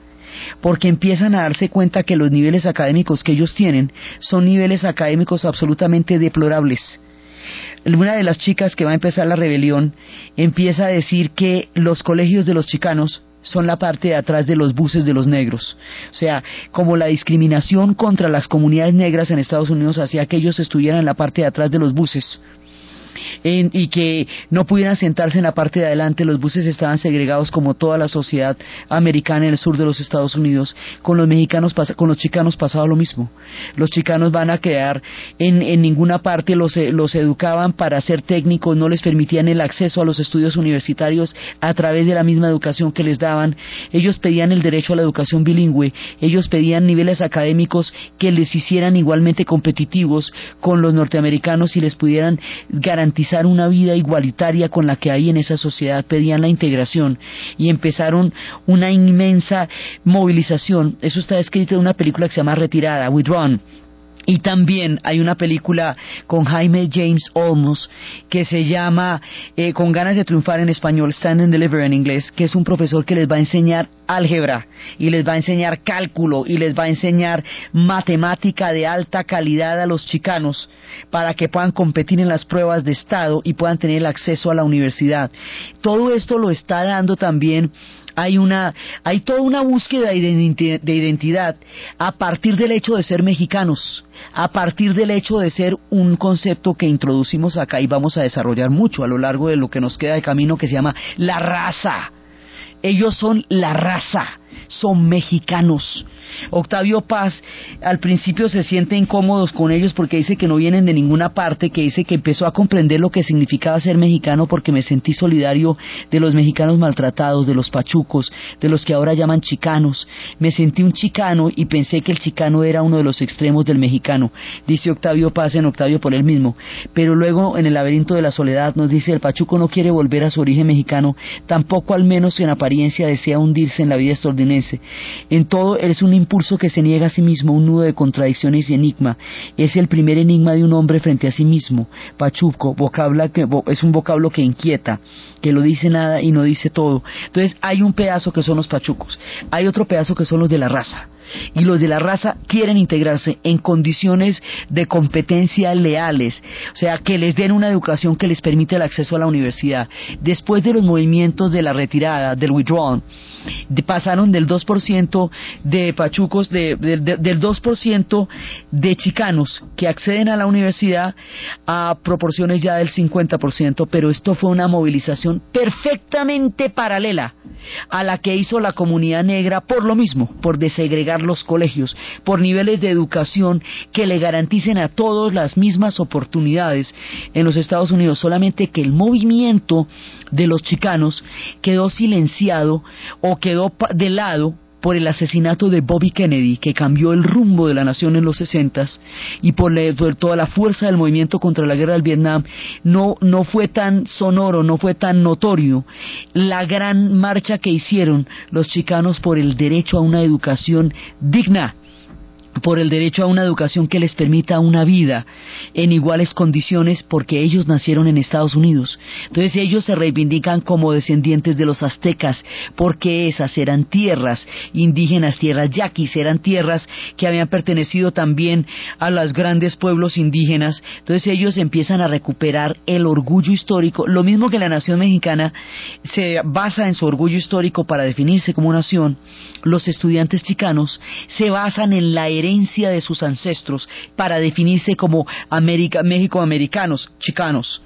porque empiezan a darse cuenta que los niveles académicos que ellos tienen son niveles académicos absolutamente deplorables. Una de las chicas que va a empezar la rebelión empieza a decir que los colegios de los chicanos son la parte de atrás de los buses de los negros. O sea, como la discriminación contra las comunidades negras en Estados Unidos hacía que ellos estuvieran en la parte de atrás de los buses en, y que no pudieran sentarse en la parte de adelante, los buses estaban segregados como toda la sociedad americana en el sur de los Estados Unidos, con los mexicanos, con los chicanos pasaba lo mismo. Los chicanos van a quedar en, en ninguna parte, los, los educaban para ser técnicos, no les permitían el acceso a los estudios universitarios a través de la misma educación que les daban. Ellos pedían el derecho a la educación bilingüe, ellos pedían niveles académicos que les hicieran igualmente competitivos con los norteamericanos y les pudieran garantizar una vida igualitaria con la que hay en esa sociedad, pedían la integración y empezaron una inmensa movilización. Eso está escrito en una película que se llama Retirada, Withdrawn Y también hay una película con Jaime James Olmos que se llama eh, Con ganas de triunfar en español, Stand and Deliver en inglés, que es un profesor que les va a enseñar álgebra y les va a enseñar cálculo y les va a enseñar matemática de alta calidad a los chicanos para que puedan competir en las pruebas de Estado y puedan tener el acceso a la universidad. Todo esto lo está dando también hay una hay toda una búsqueda de identidad a partir del hecho de ser mexicanos, a partir del hecho de ser un concepto que introducimos acá y vamos a desarrollar mucho a lo largo de lo que nos queda de camino que se llama la raza. Ellos son la raza son mexicanos. Octavio Paz al principio se siente incómodos con ellos porque dice que no vienen de ninguna parte, que dice que empezó a comprender lo que significaba ser mexicano porque me sentí solidario de los mexicanos maltratados, de los pachucos, de los que ahora llaman chicanos. Me sentí un chicano y pensé que el chicano era uno de los extremos del mexicano, dice Octavio Paz en Octavio por él mismo. Pero luego en el laberinto de la soledad nos dice el pachuco no quiere volver a su origen mexicano, tampoco al menos en apariencia desea hundirse en la vida extraordinaria en todo es un impulso que se niega a sí mismo, un nudo de contradicciones y enigma. Es el primer enigma de un hombre frente a sí mismo. Pachuco, vocabla que, es un vocablo que inquieta, que lo dice nada y no dice todo. Entonces hay un pedazo que son los pachucos, hay otro pedazo que son los de la raza y los de la raza quieren integrarse en condiciones de competencia leales, o sea, que les den una educación que les permite el acceso a la universidad. Después de los movimientos de la retirada, del withdrawal, pasaron del 2% de pachucos, de, del 2% de chicanos que acceden a la universidad a proporciones ya del 50%, pero esto fue una movilización perfectamente paralela a la que hizo la comunidad negra por lo mismo, por desegregar los colegios, por niveles de educación que le garanticen a todos las mismas oportunidades en los Estados Unidos, solamente que el movimiento de los chicanos quedó silenciado o quedó de lado por el asesinato de Bobby Kennedy, que cambió el rumbo de la nación en los 60 y por, toda la fuerza del movimiento contra la guerra del Vietnam, no, no fue tan sonoro, no fue tan notorio la gran marcha que hicieron los chicanos por el derecho a una educación digna por el derecho a una educación que les permita una vida en iguales condiciones porque ellos nacieron en Estados Unidos. Entonces ellos se reivindican como descendientes de los aztecas porque esas eran tierras indígenas, tierras yaquis, eran tierras que habían pertenecido también a los grandes pueblos indígenas. Entonces ellos empiezan a recuperar el orgullo histórico, lo mismo que la nación mexicana se basa en su orgullo histórico para definirse como nación, los estudiantes chicanos se basan en la herencia de sus ancestros para definirse como América, México americanos, chicanos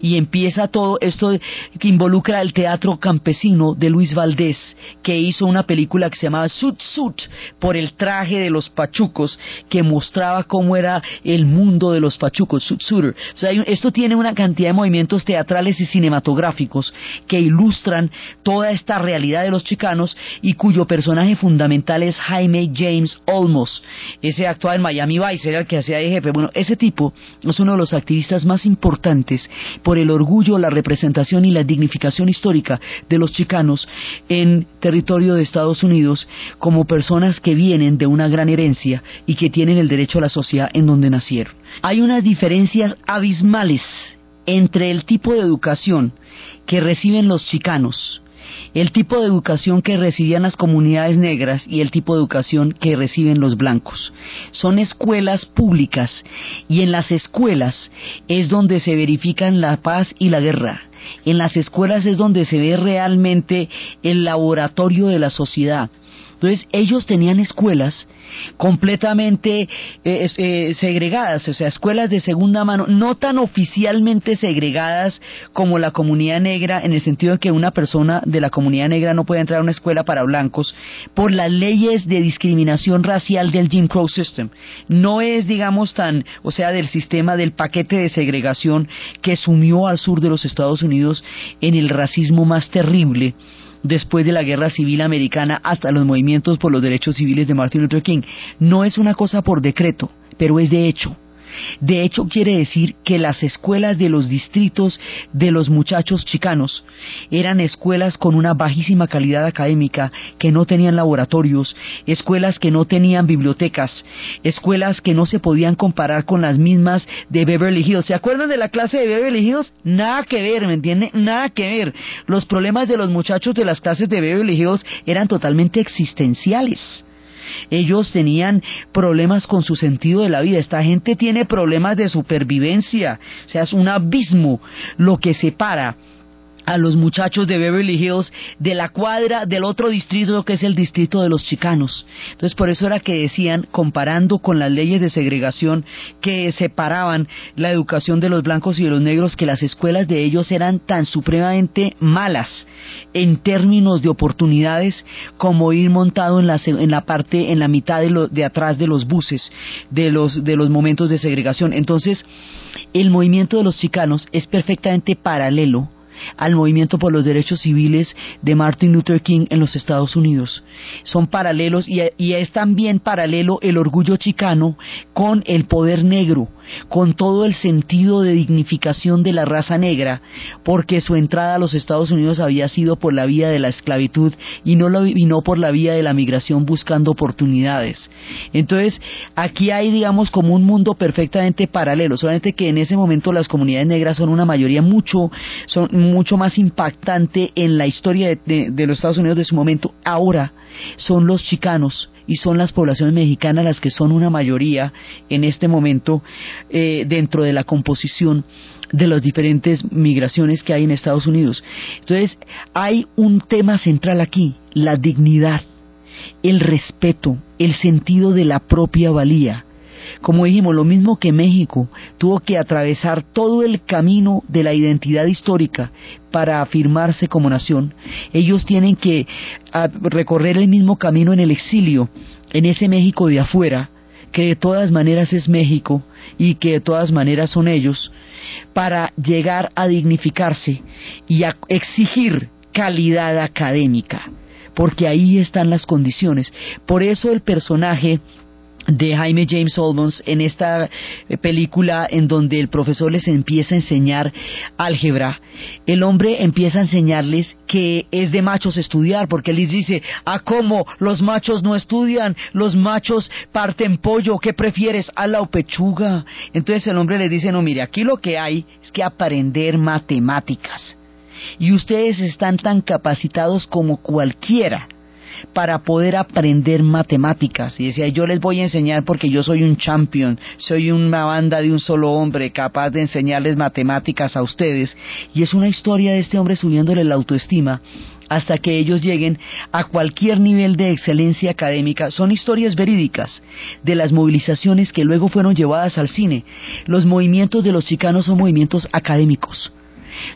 y empieza todo esto que involucra el teatro campesino de Luis Valdés, que hizo una película que se llamaba Sut Sut, por el traje de los pachucos, que mostraba cómo era el mundo de los pachucos, Sut Sutter. esto tiene una cantidad de movimientos teatrales y cinematográficos que ilustran toda esta realidad de los chicanos y cuyo personaje fundamental es Jaime James Olmos. Ese actuaba en Miami Vice, era el que hacía de jefe. Bueno, ese tipo es uno de los activistas más importantes por el orgullo, la representación y la dignificación histórica de los chicanos en territorio de Estados Unidos como personas que vienen de una gran herencia y que tienen el derecho a la sociedad en donde nacieron. Hay unas diferencias abismales entre el tipo de educación que reciben los chicanos el tipo de educación que recibían las comunidades negras y el tipo de educación que reciben los blancos. Son escuelas públicas y en las escuelas es donde se verifican la paz y la guerra. En las escuelas es donde se ve realmente el laboratorio de la sociedad. Entonces ellos tenían escuelas completamente eh, eh, segregadas, o sea, escuelas de segunda mano, no tan oficialmente segregadas como la comunidad negra, en el sentido de que una persona de la comunidad negra no puede entrar a una escuela para blancos por las leyes de discriminación racial del Jim Crow System. No es, digamos, tan, o sea, del sistema del paquete de segregación que sumió al sur de los Estados Unidos en el racismo más terrible después de la guerra civil americana hasta los movimientos por los derechos civiles de Martin Luther King. No es una cosa por decreto, pero es de hecho. De hecho, quiere decir que las escuelas de los distritos de los muchachos chicanos eran escuelas con una bajísima calidad académica, que no tenían laboratorios, escuelas que no tenían bibliotecas, escuelas que no se podían comparar con las mismas de Beverly Hills. ¿Se acuerdan de la clase de Beverly Hills? Nada que ver, ¿me entiende? Nada que ver. Los problemas de los muchachos de las clases de Beverly Hills eran totalmente existenciales. Ellos tenían problemas con su sentido de la vida. Esta gente tiene problemas de supervivencia. O sea, es un abismo lo que separa a los muchachos de Beverly Hills de la cuadra del otro distrito que es el distrito de los chicanos. Entonces por eso era que decían, comparando con las leyes de segregación que separaban la educación de los blancos y de los negros, que las escuelas de ellos eran tan supremamente malas en términos de oportunidades como ir montado en la, en la parte, en la mitad de, de atrás de los buses, de los, de los momentos de segregación. Entonces, el movimiento de los chicanos es perfectamente paralelo al movimiento por los derechos civiles de Martin Luther King en los Estados Unidos. Son paralelos y, es también paralelo el orgullo chicano con el poder negro, con todo el sentido de dignificación de la raza negra, porque su entrada a los Estados Unidos había sido por la vía de la esclavitud y no, lo, y por la vía de la migración buscando oportunidades. Entonces, aquí hay, digamos, como un mundo perfectamente paralelo, solamente que en ese momento las comunidades negras son una mayoría mucho, son mucho más impactante en la historia de, los Estados Unidos de su momento. Ahora son los chicanos y son las poblaciones mexicanas las que son una mayoría en este momento eh, dentro de la composición de las diferentes migraciones que hay en Estados Unidos. Entonces, hay un tema central aquí, la dignidad, el respeto, el sentido de la propia valía. Como dijimos, lo mismo que México tuvo que atravesar todo el camino de la identidad histórica para afirmarse como nación, ellos tienen que ah, recorrer el mismo camino en el exilio, en ese México de afuera, que de todas maneras es México y que de todas maneras son ellos, para llegar a dignificarse y a exigir calidad académica, porque ahí están las condiciones. Por eso el personaje de Jaime James Olmos en esta eh, película en donde el profesor les empieza a enseñar álgebra, el hombre empieza a enseñarles que es de machos estudiar, porque les dice, ah, ¿cómo? Los machos no estudian, los machos parten pollo, ¿qué prefieres? A la pechuga. Entonces el hombre le dice, no, mire, aquí lo que hay es que aprender matemáticas. Y ustedes están tan capacitados como cualquiera para poder aprender matemáticas. Y decía, yo les voy a enseñar porque yo soy un champion, soy una banda de un solo hombre capaz de enseñarles matemáticas a ustedes. Y es una historia de este hombre subiéndole la autoestima hasta que ellos lleguen a cualquier nivel de excelencia académica. Son historias verídicas de las movilizaciones que luego fueron llevadas al cine. Los movimientos de los chicanos son movimientos académicos.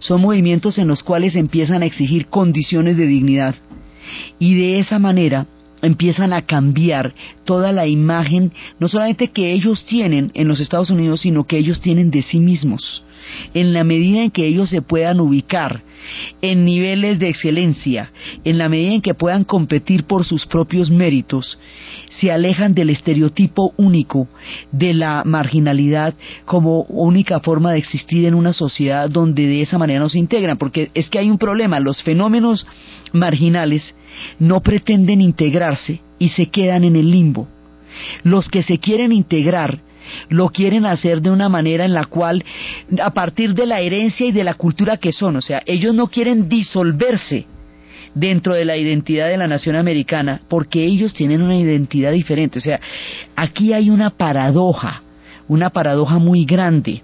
Son movimientos en los cuales empiezan a exigir condiciones de dignidad y de esa manera empiezan a cambiar toda la imagen, no solamente que ellos tienen en los Estados Unidos, sino que ellos tienen de sí mismos. En la medida en que ellos se puedan ubicar en niveles de excelencia, en la medida en que puedan competir por sus propios méritos, se alejan del estereotipo único de la marginalidad como única forma de existir en una sociedad donde de esa manera no se integran, porque es que hay un problema, los fenómenos marginales no pretenden integrarse y se quedan en el limbo. Los que se quieren integrar lo quieren hacer de una manera en la cual, a partir de la herencia y de la cultura que son, o sea, ellos no quieren disolverse dentro de la identidad de la nación americana porque ellos tienen una identidad diferente. O sea, aquí hay una paradoja, una paradoja muy grande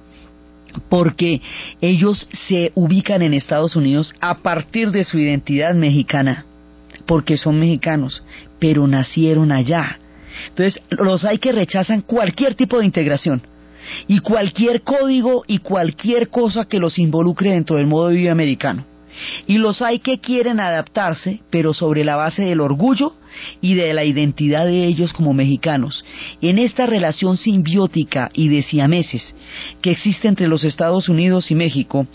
porque ellos se ubican en Estados Unidos a partir de su identidad mexicana, porque son mexicanos, pero nacieron allá. Entonces, los hay que rechazan cualquier tipo de integración y cualquier código y cualquier cosa que los involucre dentro del modo de vida americano. Y los hay que quieren adaptarse, pero sobre la base del orgullo y de la identidad de ellos como mexicanos. En esta relación simbiótica y de siameses que existe entre los Estados Unidos y México,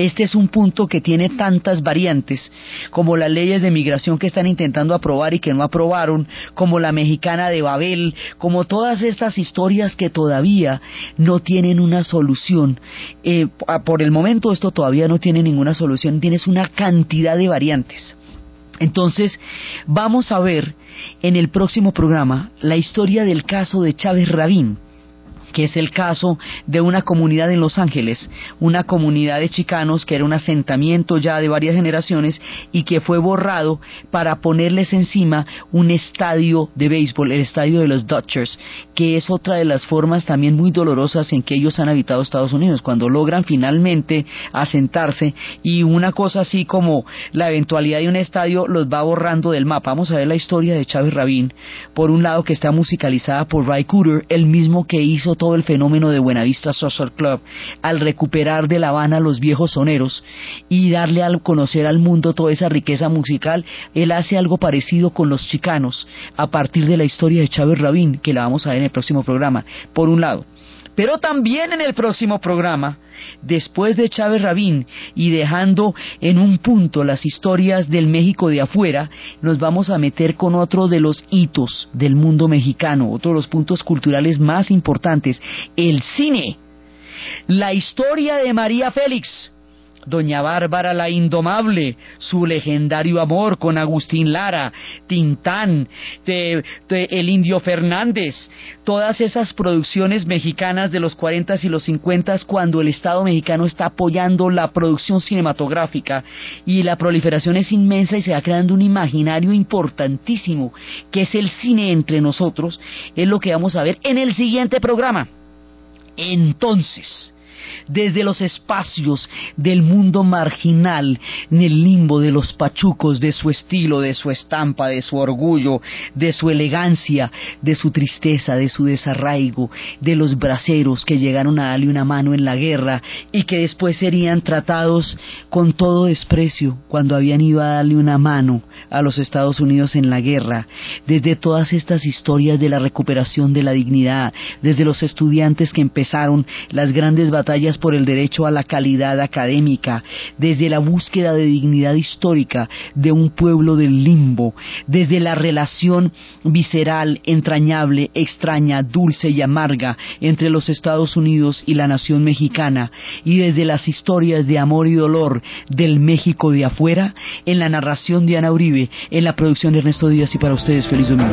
este es un punto que tiene tantas variantes, como las leyes de migración que están intentando aprobar y que no aprobaron, como la mexicana de Babel, como todas estas historias que todavía no tienen una solución. Eh, por el momento esto todavía no tiene ninguna solución, tienes una cantidad de variantes. Entonces, vamos a ver en el próximo programa la historia del caso de Chávez Rabín que es el caso de una comunidad en Los Ángeles, una comunidad de chicanos que era un asentamiento ya de varias generaciones y que fue borrado para ponerles encima un estadio de béisbol, el estadio de los Dodgers, que es otra de las formas también muy dolorosas en que ellos han habitado Estados Unidos, cuando logran finalmente asentarse y una cosa así como la eventualidad de un estadio los va borrando del mapa. Vamos a ver la historia de Chávez Rabín, por un lado que está musicalizada por Ray Cooder, el mismo que hizo todo el fenómeno de Buenavista Social Club al recuperar de La Habana los viejos soneros y darle a conocer al mundo toda esa riqueza musical, él hace algo parecido con los chicanos a partir de la historia de Chávez Rabín, que la vamos a ver en el próximo programa, por un lado. Pero también en el próximo programa, después de Chávez Rabín y dejando en un punto las historias del México de afuera, nos vamos a meter con otro de los hitos del mundo mexicano, otro de los puntos culturales más importantes, el cine. La historia de María Félix, Doña Bárbara la Indomable, su legendario amor con Agustín Lara, Tintán, El Indio Fernández, todas esas producciones mexicanas de los 40 y los 50 cuando el Estado mexicano está apoyando la producción cinematográfica y la proliferación es inmensa y se va creando un imaginario importantísimo que es el cine entre nosotros, es lo que vamos a ver en el siguiente programa. Entonces, desde los espacios del mundo marginal, en el limbo de los pachucos, de su estilo, de su estampa, de su orgullo, de su elegancia, de su tristeza, de su desarraigo, de los braceros que llegaron a darle una mano en la guerra y que después serían tratados con todo desprecio cuando habían ido a darle una mano a los Estados Unidos en la guerra, desde todas estas historias de la recuperación de la dignidad, desde los estudiantes que empezaron las grandes batallas por el derecho a la calidad académica, desde la búsqueda de dignidad histórica de un pueblo del limbo, desde la relación visceral, entrañable, extraña, dulce y amarga entre los Estados Unidos y la nación mexicana, y desde las historias de amor y dolor del México de afuera, en la narración de Ana Uribe, en la producción de Ernesto Díaz y para ustedes feliz domingo.